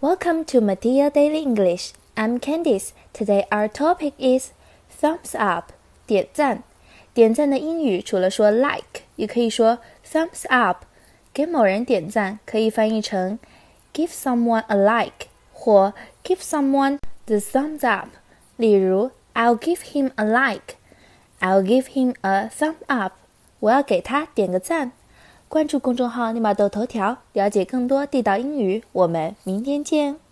Welcome to Matia Daily English. I'm Candice. Today our topic is thumbs up. 点赞。点赞的英语除了说 like，也可以说 thumbs up。给某人点赞可以翻译成 give someone a like 或 give someone the thumbs up。例如，I'll give him a like. I'll give him a thumb up. 我要给他点个赞。 关注公众号“立马豆头条”，了解更多地道英语。我们明天见。